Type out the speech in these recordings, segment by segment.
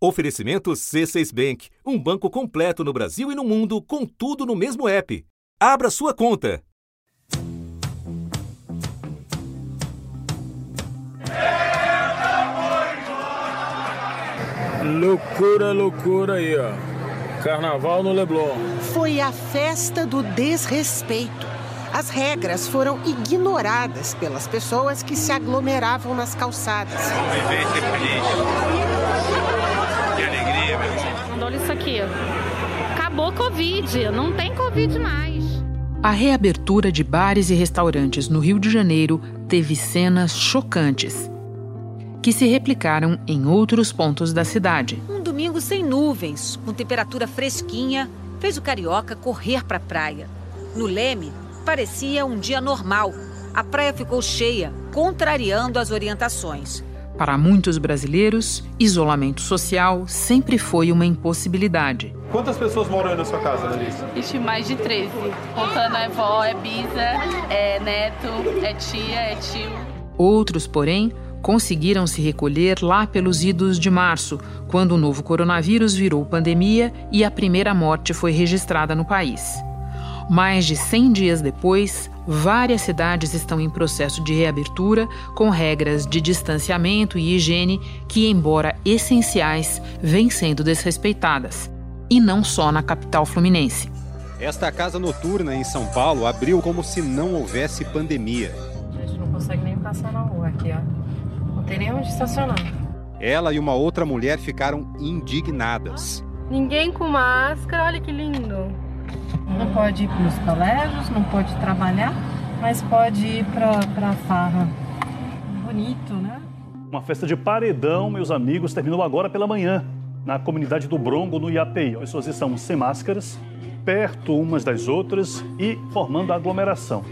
Oferecimento C6 Bank, um banco completo no Brasil e no mundo, com tudo no mesmo app. Abra sua conta. Loucura, loucura aí, ó. Carnaval no Leblon. Foi a festa do desrespeito. As regras foram ignoradas pelas pessoas que se aglomeravam nas calçadas. Vamos viver aqui. Acabou Covid, não tem Covid mais. A reabertura de bares e restaurantes no Rio de Janeiro teve cenas chocantes que se replicaram em outros pontos da cidade. Um domingo sem nuvens, com temperatura fresquinha, fez o carioca correr para a praia. No Leme, parecia um dia normal. A praia ficou cheia, contrariando as orientações. Para muitos brasileiros, isolamento social sempre foi uma impossibilidade. Quantas pessoas moram na sua casa, Larissa? Ixi, mais de 13. Contando é vó, é bisa, é neto, é tia, é tio. Outros, porém, conseguiram se recolher lá pelos idos de março, quando o novo coronavírus virou pandemia e a primeira morte foi registrada no país. Mais de 100 dias depois, várias cidades estão em processo de reabertura, com regras de distanciamento e higiene que, embora essenciais, vêm sendo desrespeitadas. E não só na capital fluminense. Esta casa noturna em São Paulo abriu como se não houvesse pandemia. A gente não consegue nem passar na rua aqui, ó. Não tem nem onde estacionar. Ela e uma outra mulher ficaram indignadas. Ninguém com máscara, olha que lindo. Não pode ir para os colégios, não pode trabalhar, mas pode ir para a farra. Bonito, né? Uma festa de paredão, meus amigos, terminou agora pela manhã, na comunidade do Brongo, no IAPI. As pessoas estão sem máscaras, perto umas das outras e formando aglomeração.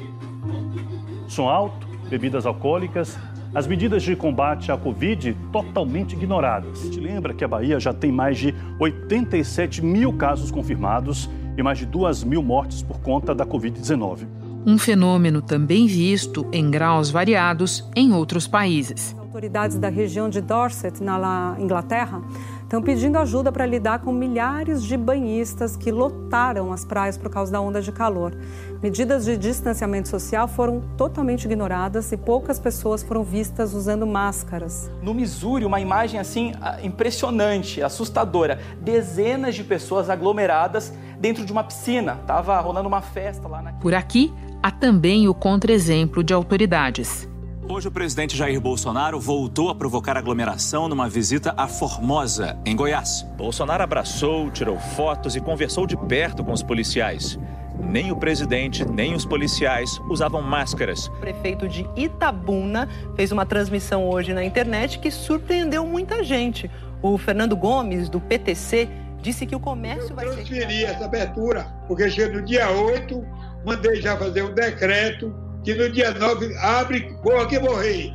Som alto, bebidas alcoólicas, as medidas de combate à Covid totalmente ignoradas. A gente lembra que a Bahia já tem mais de 87 mil casos confirmados e mais de 2 mil mortes por conta da Covid-19. Um fenômeno também visto em graus variados em outros países. Autoridades da região de Dorset, na Inglaterra, estão pedindo ajuda para lidar com milhares de banhistas que lotaram as praias por causa da onda de calor. Medidas de distanciamento social foram totalmente ignoradas e poucas pessoas foram vistas usando máscaras. No Missouri, uma imagem assim impressionante, assustadora. Dezenas de pessoas aglomeradas dentro de uma piscina. Tava rolando uma festa lá na. Por aqui, há também o contra-exemplo de autoridades. Hoje o presidente Jair Bolsonaro voltou a provocar aglomeração numa visita a Formosa, em Goiás. Bolsonaro abraçou, tirou fotos e conversou de perto com os policiais. Nem o presidente, nem os policiais usavam máscaras. O prefeito de Itabuna fez uma transmissão hoje na internet que surpreendeu muita gente. O Fernando Gomes, do PTC, disse que o comércio vai ser. transferi essa abertura, porque chega no dia 8, mandei já fazer um decreto que no dia 9 abre, boa que morrer.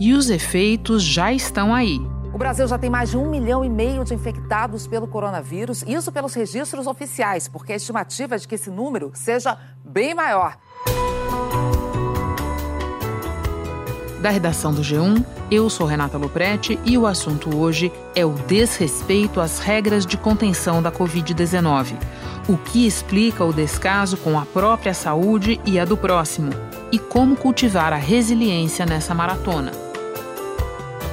E os efeitos já estão aí. O Brasil já tem mais de um milhão e meio de infectados pelo coronavírus, isso pelos registros oficiais, porque a estimativa é de que esse número seja bem maior. Da redação do G1, eu sou Renata Loprete e o assunto hoje é o desrespeito às regras de contenção da Covid-19. O que explica o descaso com a própria saúde e a do próximo? E como cultivar a resiliência nessa maratona?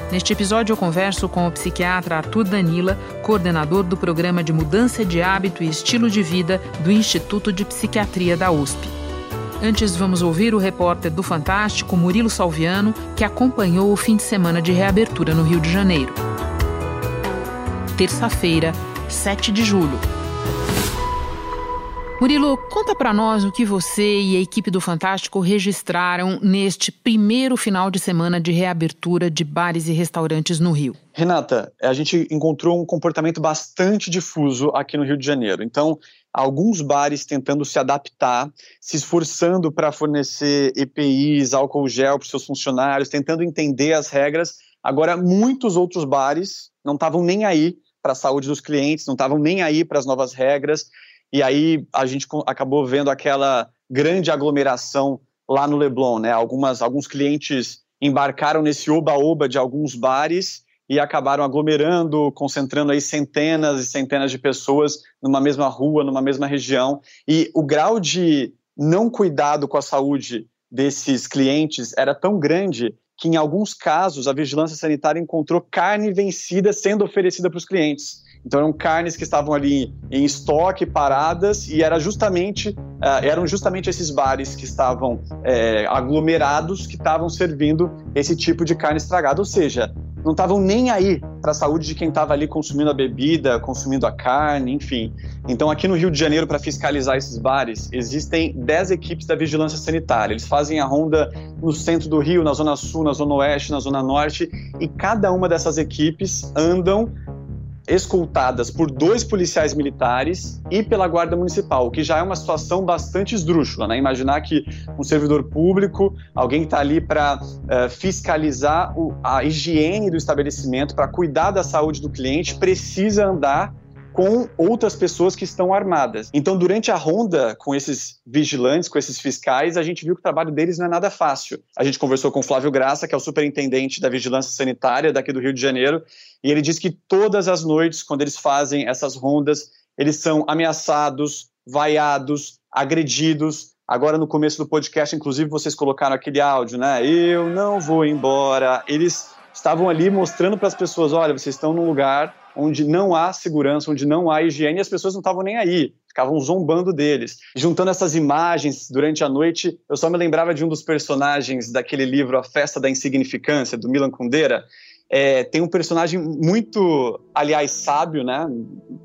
Neste episódio, eu converso com o psiquiatra Arthur Danila, coordenador do programa de mudança de hábito e estilo de vida do Instituto de Psiquiatria da USP. Antes, vamos ouvir o repórter do Fantástico, Murilo Salviano, que acompanhou o fim de semana de reabertura no Rio de Janeiro. Terça-feira, 7 de julho. Murilo, conta para nós o que você e a equipe do Fantástico registraram neste primeiro final de semana de reabertura de bares e restaurantes no Rio. Renata, a gente encontrou um comportamento bastante difuso aqui no Rio de Janeiro. Então, alguns bares tentando se adaptar, se esforçando para fornecer EPIs, álcool gel para seus funcionários, tentando entender as regras. Agora, muitos outros bares não estavam nem aí para a saúde dos clientes, não estavam nem aí para as novas regras e aí a gente acabou vendo aquela grande aglomeração lá no Leblon, né? Algumas, alguns clientes embarcaram nesse oba-oba de alguns bares e acabaram aglomerando, concentrando aí centenas e centenas de pessoas numa mesma rua, numa mesma região. E o grau de não cuidado com a saúde desses clientes era tão grande que, em alguns casos, a vigilância sanitária encontrou carne vencida sendo oferecida para os clientes. Então eram carnes que estavam ali em estoque, paradas, e era justamente, uh, eram justamente esses bares que estavam é, aglomerados que estavam servindo esse tipo de carne estragada. Ou seja, não estavam nem aí para a saúde de quem estava ali consumindo a bebida, consumindo a carne, enfim. Então, aqui no Rio de Janeiro, para fiscalizar esses bares, existem 10 equipes da vigilância sanitária. Eles fazem a ronda no centro do Rio, na Zona Sul, na Zona Oeste, na Zona Norte, e cada uma dessas equipes andam escoltadas por dois policiais militares e pela Guarda Municipal, o que já é uma situação bastante esdrúxula, né? Imaginar que um servidor público, alguém que está ali para uh, eh, fiscalizar o, a higiene do estabelecimento, para cuidar da saúde do cliente, precisa andar com outras pessoas que estão armadas. Então, durante a ronda com esses vigilantes, com esses fiscais, a gente viu que o trabalho deles não é nada fácil. A gente conversou com o Flávio Graça, que é o superintendente da Vigilância Sanitária daqui do Rio de Janeiro, e ele disse que todas as noites, quando eles fazem essas rondas, eles são ameaçados, vaiados, agredidos. Agora, no começo do podcast, inclusive, vocês colocaram aquele áudio, né? Eu não vou embora. Eles estavam ali mostrando para as pessoas: olha, vocês estão num lugar onde não há segurança, onde não há higiene, e as pessoas não estavam nem aí, ficavam zombando deles. Juntando essas imagens durante a noite, eu só me lembrava de um dos personagens daquele livro A Festa da Insignificância, do Milan Kundera. É, tem um personagem muito, aliás, sábio, né?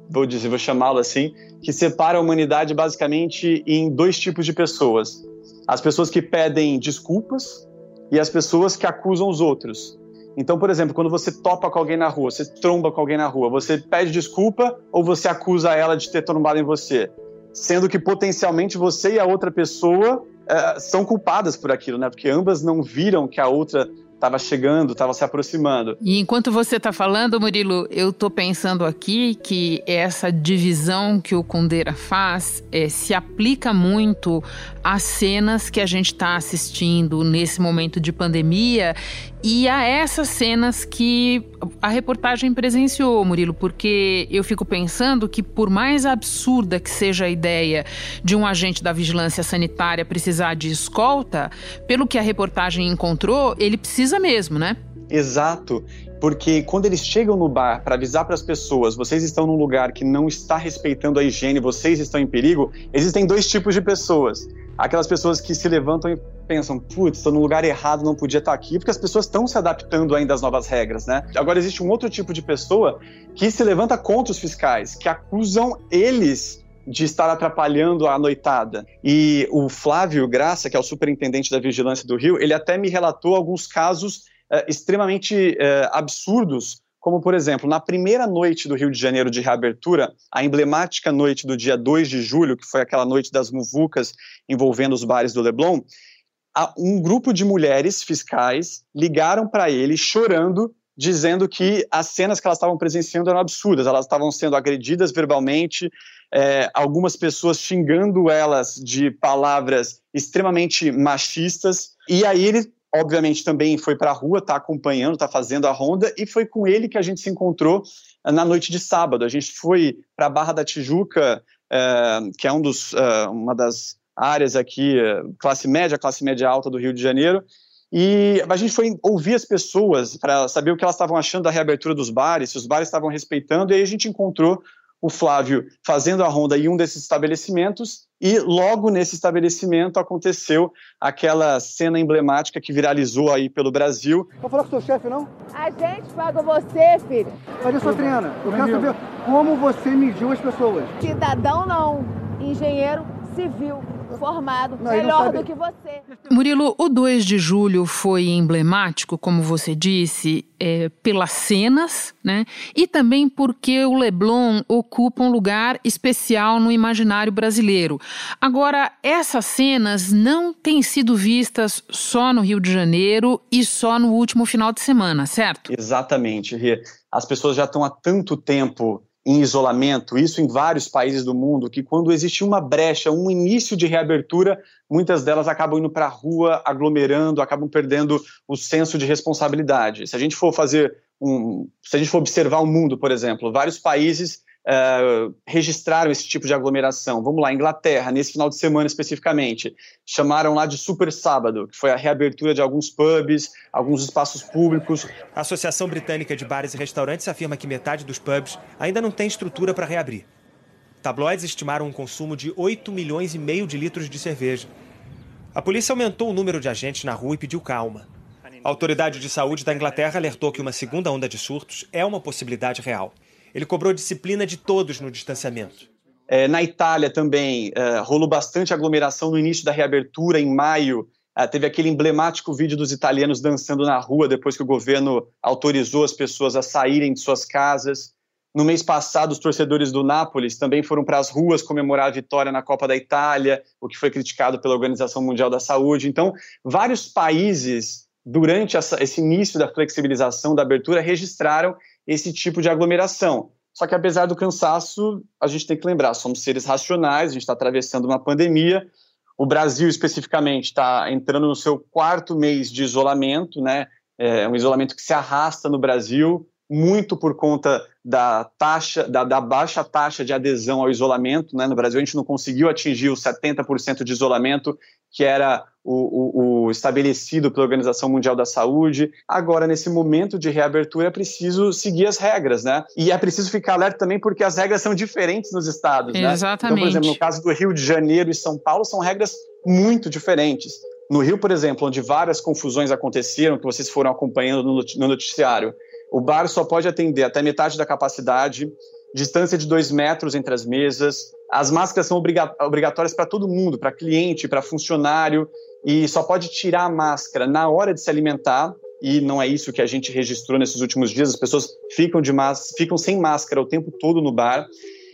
Vou dizer, vou chamá-lo assim, que separa a humanidade basicamente em dois tipos de pessoas: as pessoas que pedem desculpas e as pessoas que acusam os outros. Então, por exemplo, quando você topa com alguém na rua, você tromba com alguém na rua, você pede desculpa ou você acusa ela de ter trombado em você? Sendo que potencialmente você e a outra pessoa é, são culpadas por aquilo, né? Porque ambas não viram que a outra estava chegando, estava se aproximando. E enquanto você está falando, Murilo, eu estou pensando aqui que essa divisão que o Kundera faz é, se aplica muito às cenas que a gente está assistindo nesse momento de pandemia e a essas cenas que a reportagem presenciou, Murilo, porque eu fico pensando que, por mais absurda que seja a ideia de um agente da vigilância sanitária precisar de escolta, pelo que a reportagem encontrou, ele precisa mesmo, né? Exato, porque quando eles chegam no bar para avisar para as pessoas, vocês estão num lugar que não está respeitando a higiene, vocês estão em perigo, existem dois tipos de pessoas. Aquelas pessoas que se levantam e pensam, putz, estou no lugar errado, não podia estar aqui, porque as pessoas estão se adaptando ainda às novas regras, né? Agora existe um outro tipo de pessoa que se levanta contra os fiscais, que acusam eles de estar atrapalhando a noitada. E o Flávio Graça, que é o superintendente da Vigilância do Rio, ele até me relatou alguns casos uh, extremamente uh, absurdos como, por exemplo, na primeira noite do Rio de Janeiro de reabertura, a emblemática noite do dia 2 de julho, que foi aquela noite das muvucas envolvendo os bares do Leblon, um grupo de mulheres fiscais ligaram para ele chorando, dizendo que as cenas que elas estavam presenciando eram absurdas, elas estavam sendo agredidas verbalmente, é, algumas pessoas xingando elas de palavras extremamente machistas, e aí ele obviamente também foi para a rua, está acompanhando, está fazendo a ronda, e foi com ele que a gente se encontrou na noite de sábado. A gente foi para a Barra da Tijuca, é, que é um dos, é, uma das áreas aqui, classe média, classe média alta do Rio de Janeiro, e a gente foi ouvir as pessoas para saber o que elas estavam achando da reabertura dos bares, se os bares estavam respeitando, e aí a gente encontrou o Flávio fazendo a ronda em um desses estabelecimentos e logo nesse estabelecimento aconteceu aquela cena emblemática que viralizou aí pelo Brasil. Vou falar com o seu chefe, não? A gente paga você, filho. Olha só, Triana, eu quero saber como você mediu as pessoas. Cidadão não, engenheiro civil formado, não, melhor do que você. Murilo, o 2 de julho foi emblemático, como você disse, é, pelas cenas, né? E também porque o Leblon ocupa um lugar especial no imaginário brasileiro. Agora, essas cenas não têm sido vistas só no Rio de Janeiro e só no último final de semana, certo? Exatamente, Rê. As pessoas já estão há tanto tempo em isolamento, isso em vários países do mundo, que quando existe uma brecha, um início de reabertura, muitas delas acabam indo para a rua, aglomerando, acabam perdendo o senso de responsabilidade. Se a gente for fazer um, se a gente for observar o mundo, por exemplo, vários países Uh, registraram esse tipo de aglomeração. Vamos lá, Inglaterra, nesse final de semana especificamente, chamaram lá de Super Sábado, que foi a reabertura de alguns pubs, alguns espaços públicos. A Associação Britânica de Bares e Restaurantes afirma que metade dos pubs ainda não tem estrutura para reabrir. Tabloides estimaram um consumo de 8 milhões e meio de litros de cerveja. A polícia aumentou o número de agentes na rua e pediu calma. A autoridade de saúde da Inglaterra alertou que uma segunda onda de surtos é uma possibilidade real. Ele cobrou disciplina de todos no distanciamento. É, na Itália também é, rolou bastante aglomeração no início da reabertura, em maio. É, teve aquele emblemático vídeo dos italianos dançando na rua depois que o governo autorizou as pessoas a saírem de suas casas. No mês passado, os torcedores do Nápoles também foram para as ruas comemorar a vitória na Copa da Itália, o que foi criticado pela Organização Mundial da Saúde. Então, vários países, durante essa, esse início da flexibilização, da abertura, registraram esse tipo de aglomeração. Só que apesar do cansaço, a gente tem que lembrar, somos seres racionais, a gente está atravessando uma pandemia. O Brasil, especificamente, está entrando no seu quarto mês de isolamento, né? É um isolamento que se arrasta no Brasil, muito por conta da taxa, da, da, baixa taxa de adesão ao isolamento. Né? No Brasil, a gente não conseguiu atingir os 70% de isolamento que era o, o, o, estabelecido pela Organização Mundial da Saúde. Agora, nesse momento de reabertura, é preciso seguir as regras, né? E é preciso ficar alerta também porque as regras são diferentes nos estados, né? Exatamente. Então, por exemplo, no caso do Rio de Janeiro e São Paulo, são regras muito diferentes. No Rio, por exemplo, onde várias confusões aconteceram, que vocês foram acompanhando no noticiário, o bar só pode atender até metade da capacidade, distância de dois metros entre as mesas. As máscaras são obrigatórias para todo mundo, para cliente, para funcionário, e só pode tirar a máscara na hora de se alimentar. E não é isso que a gente registrou nesses últimos dias. As pessoas ficam, de ficam sem máscara o tempo todo no bar.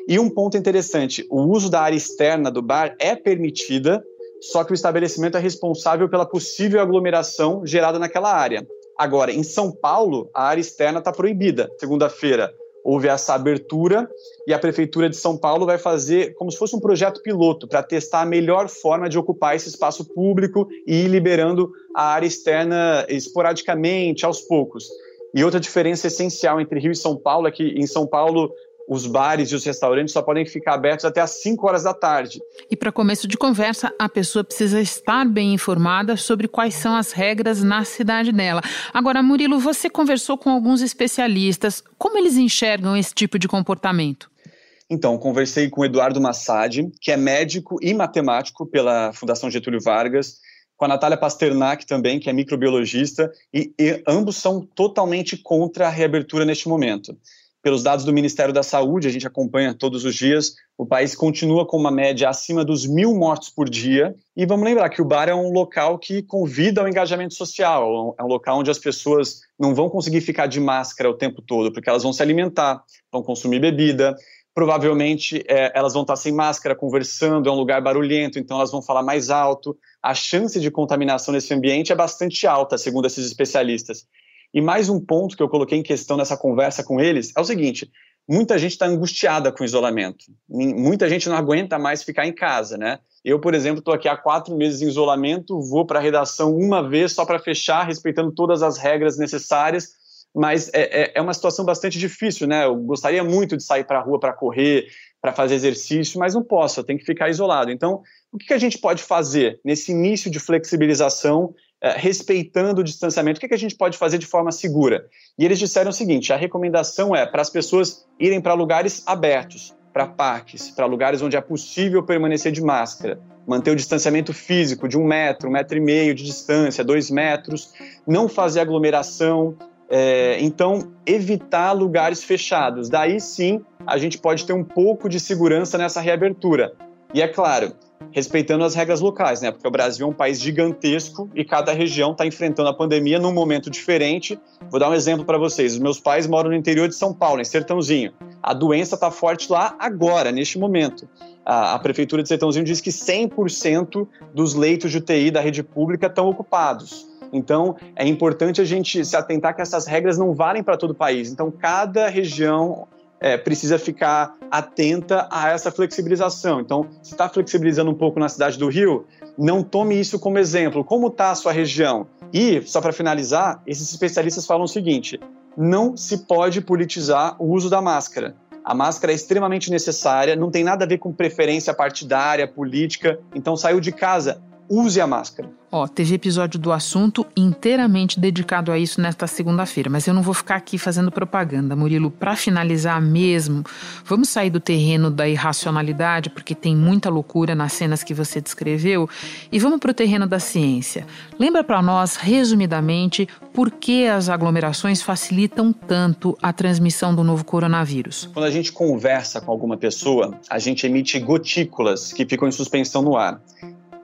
E um ponto interessante: o uso da área externa do bar é permitida, só que o estabelecimento é responsável pela possível aglomeração gerada naquela área. Agora, em São Paulo, a área externa está proibida. Segunda-feira houve essa abertura e a Prefeitura de São Paulo vai fazer como se fosse um projeto piloto para testar a melhor forma de ocupar esse espaço público e ir liberando a área externa esporadicamente, aos poucos. E outra diferença essencial entre Rio e São Paulo é que em São Paulo os bares e os restaurantes só podem ficar abertos até às 5 horas da tarde. E para começo de conversa, a pessoa precisa estar bem informada sobre quais são as regras na cidade dela. Agora, Murilo, você conversou com alguns especialistas. Como eles enxergam esse tipo de comportamento? Então, conversei com o Eduardo Massad, que é médico e matemático pela Fundação Getúlio Vargas, com a Natália Pasternak também, que é microbiologista, e, e ambos são totalmente contra a reabertura neste momento pelos dados do Ministério da Saúde, a gente acompanha todos os dias, o país continua com uma média acima dos mil mortos por dia. E vamos lembrar que o bar é um local que convida ao engajamento social, é um local onde as pessoas não vão conseguir ficar de máscara o tempo todo, porque elas vão se alimentar, vão consumir bebida. Provavelmente é, elas vão estar sem máscara, conversando, é um lugar barulhento, então elas vão falar mais alto. A chance de contaminação nesse ambiente é bastante alta, segundo esses especialistas. E mais um ponto que eu coloquei em questão nessa conversa com eles é o seguinte: muita gente está angustiada com o isolamento. Muita gente não aguenta mais ficar em casa, né? Eu, por exemplo, estou aqui há quatro meses em isolamento, vou para a redação uma vez só para fechar, respeitando todas as regras necessárias, mas é, é, é, uma situação bastante difícil, né? Eu gostaria muito de sair para a rua para correr, para fazer exercício, mas não posso, eu tenho que ficar isolado. Então, o que a gente pode fazer nesse início de flexibilização respeitando o distanciamento, o que, que a gente pode fazer de forma segura? E eles disseram o seguinte: a recomendação é para as pessoas irem para lugares abertos, para parques, para lugares onde é possível permanecer de máscara, manter o distanciamento físico de um metro, um metro e meio de distância, dois metros, não fazer aglomeração. É, então, evitar lugares fechados. Daí sim, a gente pode ter um pouco de segurança nessa reabertura. E é claro, respeitando as regras locais, né? Porque o Brasil é um país gigantesco e cada região está enfrentando a pandemia num momento diferente. Vou dar um exemplo para vocês. Os meus pais moram no interior de São Paulo, em Sertãozinho. A doença está forte lá agora, neste momento. A, a prefeitura de Sertãozinho diz que 100% dos leitos de UTI da rede pública estão ocupados. Então, é importante a gente se atentar que essas regras não valem para todo o país. Então, cada região é, precisa ficar atenta a essa flexibilização. Então, se está flexibilizando um pouco na cidade do Rio, não tome isso como exemplo. Como está a sua região? E, só para finalizar, esses especialistas falam o seguinte: não se pode politizar o uso da máscara. A máscara é extremamente necessária, não tem nada a ver com preferência partidária, política. Então, saiu de casa, use a máscara. Ó, teve episódio do assunto inteiramente dedicado a isso nesta segunda-feira, mas eu não vou ficar aqui fazendo propaganda, Murilo. Para finalizar mesmo, vamos sair do terreno da irracionalidade, porque tem muita loucura nas cenas que você descreveu, e vamos para o terreno da ciência. Lembra para nós, resumidamente, por que as aglomerações facilitam tanto a transmissão do novo coronavírus? Quando a gente conversa com alguma pessoa, a gente emite gotículas que ficam em suspensão no ar.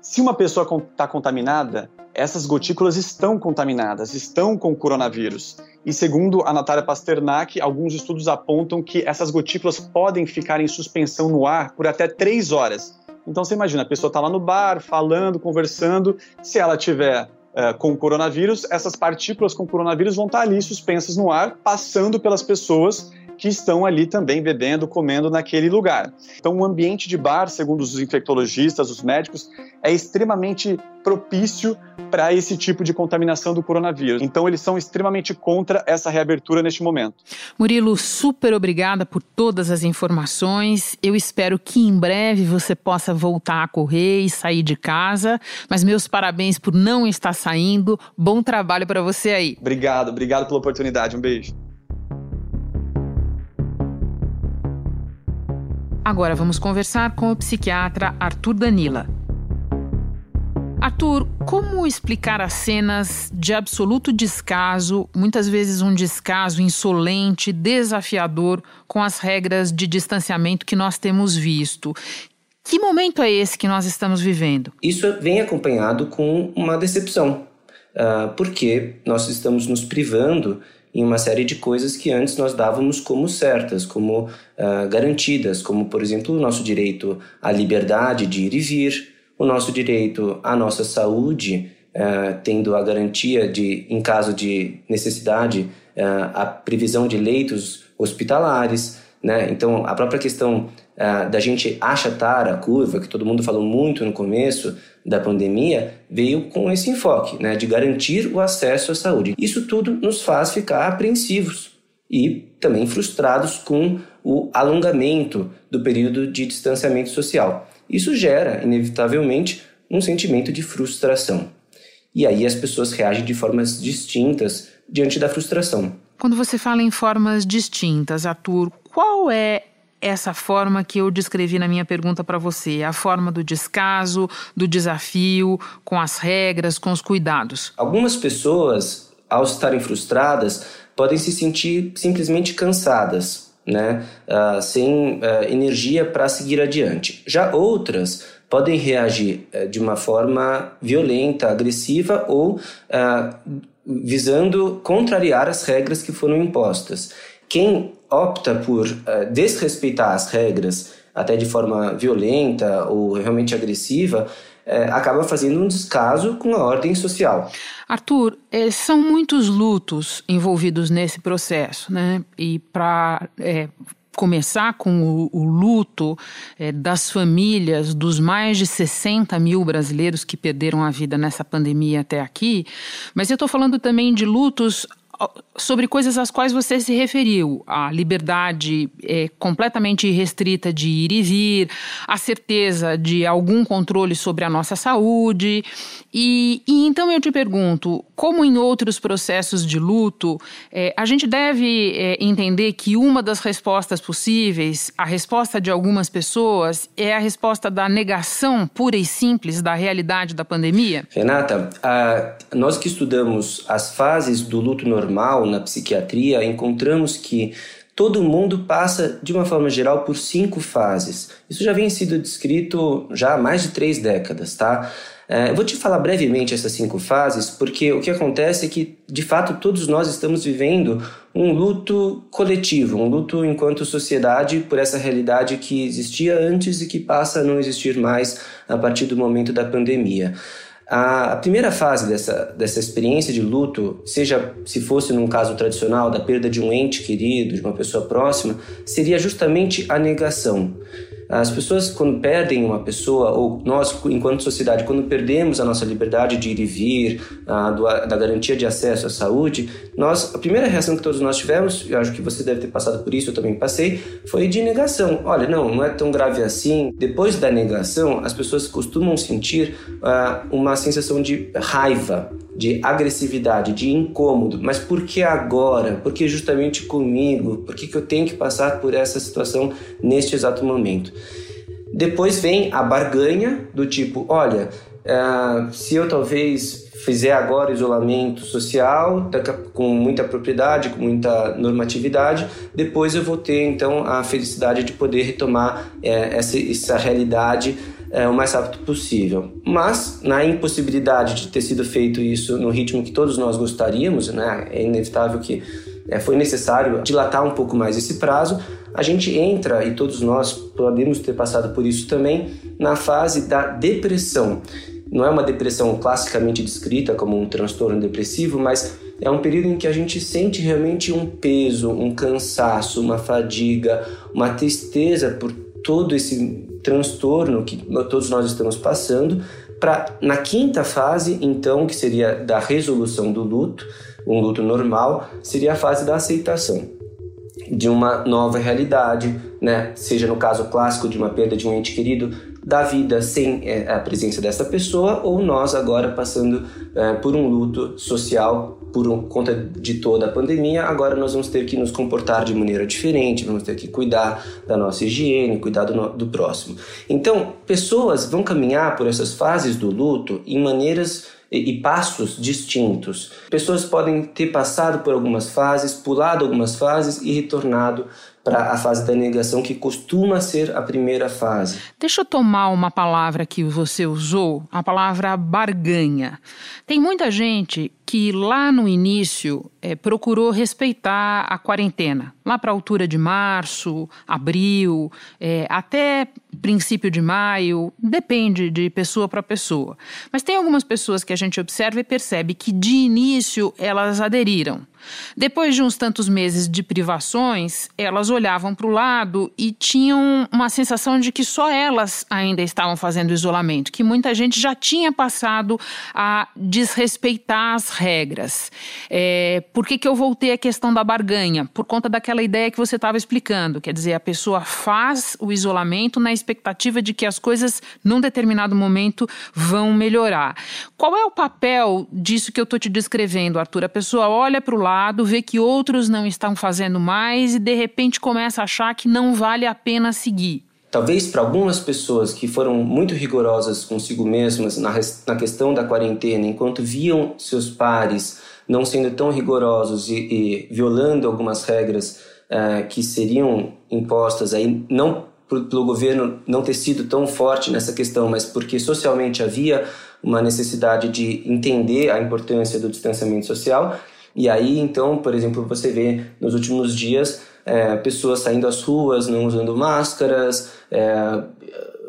Se uma pessoa está contaminada, essas gotículas estão contaminadas, estão com coronavírus. E segundo a Natália Pasternak, alguns estudos apontam que essas gotículas podem ficar em suspensão no ar por até três horas. Então você imagina, a pessoa está lá no bar, falando, conversando, se ela tiver uh, com coronavírus, essas partículas com coronavírus vão estar tá ali suspensas no ar, passando pelas pessoas que estão ali também bebendo, comendo naquele lugar. Então, o ambiente de bar, segundo os infectologistas, os médicos, é extremamente propício para esse tipo de contaminação do coronavírus. Então, eles são extremamente contra essa reabertura neste momento. Murilo, super obrigada por todas as informações. Eu espero que em breve você possa voltar a correr e sair de casa. Mas meus parabéns por não estar saindo. Bom trabalho para você aí. Obrigado, obrigado pela oportunidade. Um beijo. Agora vamos conversar com o psiquiatra Arthur Danila. Arthur, como explicar as cenas de absoluto descaso, muitas vezes um descaso insolente, desafiador com as regras de distanciamento que nós temos visto? Que momento é esse que nós estamos vivendo? Isso vem acompanhado com uma decepção, uh, porque nós estamos nos privando em uma série de coisas que antes nós dávamos como certas, como uh, garantidas, como, por exemplo, o nosso direito à liberdade de ir e vir, o nosso direito à nossa saúde, uh, tendo a garantia de, em caso de necessidade, uh, a previsão de leitos hospitalares. Né? Então, a própria questão da gente achatar a curva, que todo mundo falou muito no começo, da pandemia veio com esse enfoque, né, de garantir o acesso à saúde. Isso tudo nos faz ficar apreensivos e também frustrados com o alongamento do período de distanciamento social. Isso gera, inevitavelmente, um sentimento de frustração. E aí as pessoas reagem de formas distintas diante da frustração. Quando você fala em formas distintas, Arthur, qual é essa forma que eu descrevi na minha pergunta para você, a forma do descaso, do desafio, com as regras, com os cuidados. Algumas pessoas, ao estarem frustradas, podem se sentir simplesmente cansadas, né? Uh, sem uh, energia para seguir adiante. Já outras podem reagir uh, de uma forma violenta, agressiva ou visando contrariar as regras que foram impostas. Quem opta por uh, desrespeitar as regras, até de forma violenta ou realmente agressiva, uh, acaba fazendo um descaso com a ordem social. Arthur, eh, são muitos lutos envolvidos nesse processo, né? E para começar com o, o luto é, das famílias dos mais de 60 mil brasileiros que perderam a vida nessa pandemia até aqui, mas eu estou falando também de lutos sobre coisas às quais você se referiu, a liberdade é, completamente restrita de ir e vir, a certeza de algum controle sobre a nossa saúde. E, e então eu te pergunto, como em outros processos de luto, é, a gente deve é, entender que uma das respostas possíveis, a resposta de algumas pessoas, é a resposta da negação pura e simples da realidade da pandemia? Renata, a, nós que estudamos as fases do luto normal na psiquiatria, psiquiatria, encontramos que todo mundo passa, de uma forma geral, por cinco fases. Isso já vem sido descrito já há mais de três décadas, tá? É, eu vou te falar brevemente essas cinco fases, porque o que acontece é que, de fato, todos nós estamos vivendo um luto coletivo, um luto enquanto sociedade por essa realidade que existia antes e que passa a não existir mais a partir do momento da pandemia. A, primeira fase dessa, dessa experiência de luto, seja se fosse num caso tradicional da perda de um ente querido, de uma pessoa próxima, seria justamente a negação. As pessoas, quando perdem uma pessoa, ou nós, enquanto sociedade, quando perdemos a nossa liberdade de ir e vir, a, da garantia de acesso à saúde, nós, a primeira reação que todos nós tivemos, eu acho que você deve ter passado por isso, eu também passei, foi de negação. Olha, não, não é tão grave assim. Depois da negação, as pessoas costumam sentir uh, uma sensação de raiva, de agressividade, de incômodo. Mas por que agora? Por que justamente comigo? Por que, que eu tenho que passar por essa situação neste exato momento? Depois vem a barganha do tipo, olha, uh, se eu talvez fizer agora isolamento social com muita propriedade, com muita normatividade, depois eu vou ter então a felicidade de poder retomar é, essa, essa realidade é, o mais rápido possível. Mas, na impossibilidade de ter sido feito isso no ritmo que todos nós gostaríamos, né, é inevitável que é, foi necessário dilatar um pouco mais esse prazo, a gente entra, e todos nós podemos ter passado por isso também, na fase da depressão. Não é uma depressão classicamente descrita como um transtorno depressivo, mas é um período em que a gente sente realmente um peso, um cansaço, uma fadiga, uma tristeza por todo esse transtorno que todos nós estamos passando, para na quinta fase, então, que seria da resolução do luto, um luto normal, seria a fase da aceitação de uma nova realidade, né? Seja no caso clássico de uma perda de um ente querido, da vida sem é, a presença dessa pessoa, ou nós agora passando é, por um luto social por conta de toda a pandemia, agora nós vamos ter que nos comportar de maneira diferente, vamos ter que cuidar da nossa higiene, cuidar do, do próximo. Então, pessoas vão caminhar por essas fases do luto em maneiras e passos distintos. Pessoas podem ter passado por algumas fases, pulado algumas fases e retornado para a fase da negação, que costuma ser a primeira fase. Deixa eu tomar uma palavra que você usou, a palavra barganha. Tem muita gente que lá no início é, procurou respeitar a quarentena, lá para a altura de março, abril, é, até princípio de maio, depende de pessoa para pessoa. Mas tem algumas pessoas que a gente observa e percebe que de início elas aderiram. Depois de uns tantos meses de privações, elas olhavam para o lado e tinham uma sensação de que só elas ainda estavam fazendo isolamento, que muita gente já tinha passado a desrespeitar as regras. É, por que, que eu voltei à questão da barganha? Por conta daquela ideia que você estava explicando, quer dizer, a pessoa faz o isolamento na expectativa de que as coisas, num determinado momento, vão melhorar. Qual é o papel disso que eu estou te descrevendo, Arthur? A pessoa olha para o lado, vê que outros não estão fazendo mais e, de repente, começa a achar que não vale a pena seguir. Talvez para algumas pessoas que foram muito rigorosas consigo mesmas na, na questão da quarentena, enquanto viam seus pares não sendo tão rigorosos e, e violando algumas regras uh, que seriam impostas aí, não pelo governo não ter sido tão forte nessa questão, mas porque socialmente havia uma necessidade de entender a importância do distanciamento social. E aí, então, por exemplo, você vê nos últimos dias é, pessoas saindo às ruas, não usando máscaras, é,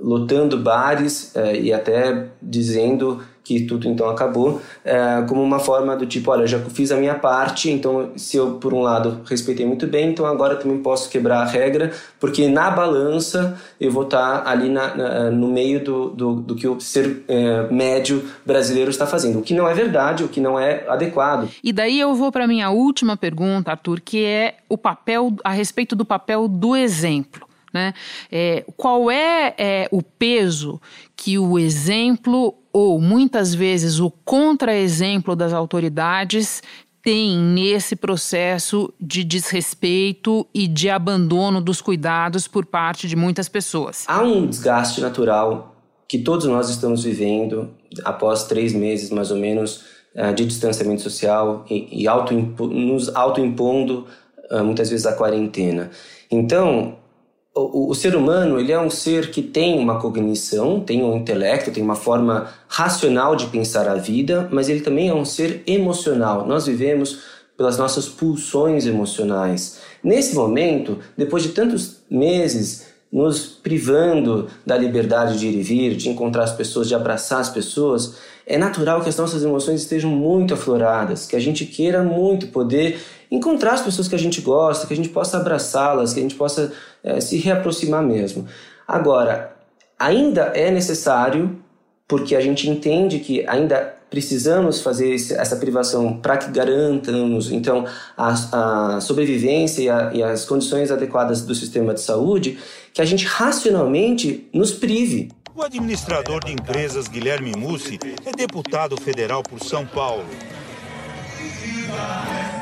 lotando bares é, e até dizendo que tudo então acabou, é, como uma forma do tipo, olha, já fiz a minha parte, então se eu por um lado respeitei muito bem, então agora também posso quebrar a regra, porque na balança eu vou estar ali na, na, no meio do, do, do, que o ser é, médio brasileiro está fazendo, o que não é verdade, o que não é adequado. E daí eu vou para minha última pergunta, Arthur, que é o papel a respeito do papel do exemplo. Né? É, qual é, é o peso que o exemplo ou muitas vezes o contra-exemplo das autoridades tem nesse processo de desrespeito e de abandono dos cuidados por parte de muitas pessoas? Há um desgaste natural que todos nós estamos vivendo após três meses, mais ou menos, eh, de distanciamento social e, auto, nos autoimpondo eh, muitas vezes a quarentena. Então, o, o, ser humano ele é um ser que tem uma cognição, tem um intelecto, tem uma forma racional de pensar a vida, mas ele também é um ser emocional. Nós vivemos pelas nossas pulsões emocionais. Nesse momento, depois de tantos meses nos privando da liberdade de ir e vir, de encontrar as pessoas, de abraçar as pessoas, é natural que as nossas emoções estejam muito afloradas, que a gente queira muito poder encontrar as pessoas que a gente gosta, que a gente possa abraçá-las, que a gente possa é, se reaproximar mesmo. Agora, ainda é necessário, porque a gente entende que ainda precisamos fazer essa privação para que garantamos, então, a, a sobrevivência e, a, e as condições adequadas do sistema de saúde, que a gente racionalmente nos prive. O administrador de empresas Guilherme Mussi é deputado federal por São Paulo.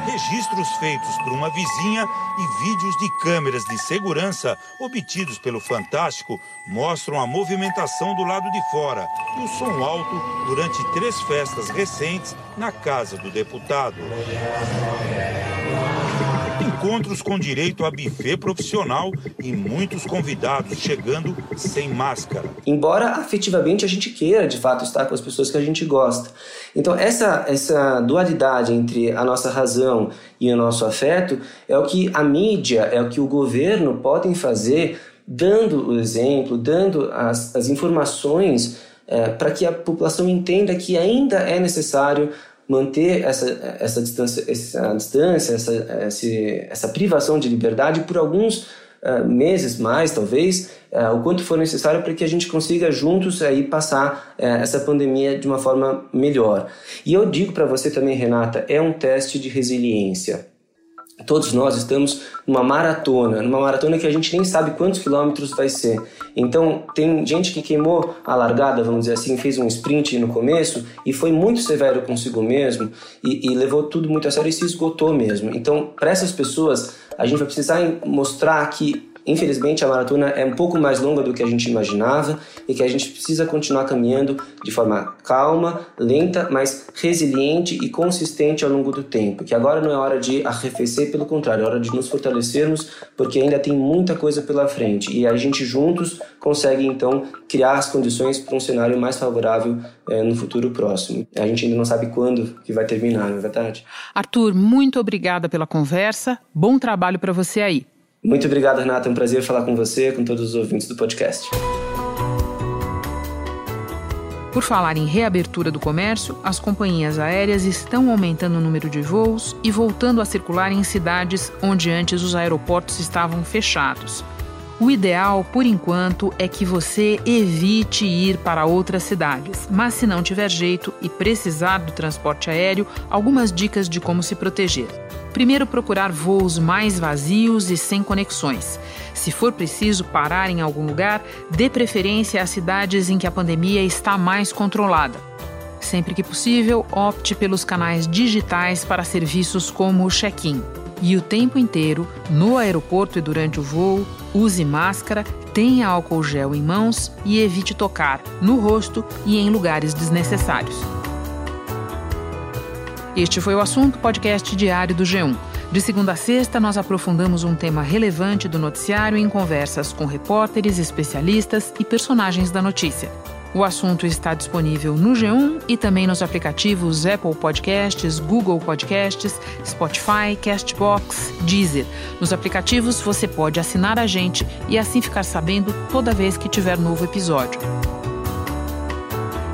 Registros feitos por uma vizinha e vídeos de câmeras de segurança obtidos pelo Fantástico mostram a movimentação do lado de fora e o som alto durante três festas recentes na casa do deputado. Encontros com direito a buffet profissional e muitos convidados chegando sem máscara. Embora afetivamente a gente queira de fato estar com as pessoas que a gente gosta. Então, essa, essa dualidade entre a nossa razão e o nosso afeto é o que a mídia, é o que o governo podem fazer, dando o exemplo, dando as, as informações é, para que a população entenda que ainda é necessário manter essa, essa distância, essa, distância essa, essa, privação de liberdade por alguns uh, meses mais, talvez, uh, o quanto for necessário para que a gente consiga juntos aí passar uh, essa pandemia de uma forma melhor. E eu digo para você também, Renata, é um teste de resiliência. Todos nós estamos numa maratona, numa maratona que a gente nem sabe quantos quilômetros vai ser. Então, tem gente que queimou a largada, vamos dizer assim, fez um sprint no começo e foi muito severo consigo mesmo e, e levou tudo muito a sério e se esgotou mesmo. Então, para essas pessoas, a gente vai precisar mostrar que Infelizmente, a maratona é um pouco mais longa do que a gente imaginava e que a gente precisa continuar caminhando de forma calma, lenta, mas resiliente e consistente ao longo do tempo. Que agora não é hora de arrefecer, pelo contrário, é hora de nos fortalecermos, porque ainda tem muita coisa pela frente e a gente juntos consegue então criar as condições para um cenário mais favorável é, no futuro próximo. A gente ainda não sabe quando que vai terminar, não é verdade? Arthur, muito obrigada pela conversa. Bom trabalho para você aí. Muito obrigado, Renata. É um prazer falar com você, com todos os ouvintes do podcast. Por falar em reabertura do comércio, as companhias aéreas estão aumentando o número de voos e voltando a circular em cidades onde antes os aeroportos estavam fechados. O ideal, por enquanto, é que você evite ir para outras cidades, mas se não tiver jeito e precisar do transporte aéreo, algumas dicas de como se proteger. Primeiro, procurar voos mais vazios e sem conexões. Se for preciso parar em algum lugar, dê preferência às cidades em que a pandemia está mais controlada. Sempre que possível, opte pelos canais digitais para serviços como o check-in. E o tempo inteiro, no aeroporto e durante o voo, use máscara, tenha álcool gel em mãos e evite tocar no rosto e em lugares desnecessários. Este foi o assunto podcast diário do G1. De segunda a sexta, nós aprofundamos um tema relevante do noticiário em conversas com repórteres, especialistas e personagens da notícia. O assunto está disponível no G1 e também nos aplicativos Apple Podcasts, Google Podcasts, Spotify, Castbox, Deezer. Nos aplicativos você pode assinar a gente e assim ficar sabendo toda vez que tiver novo episódio.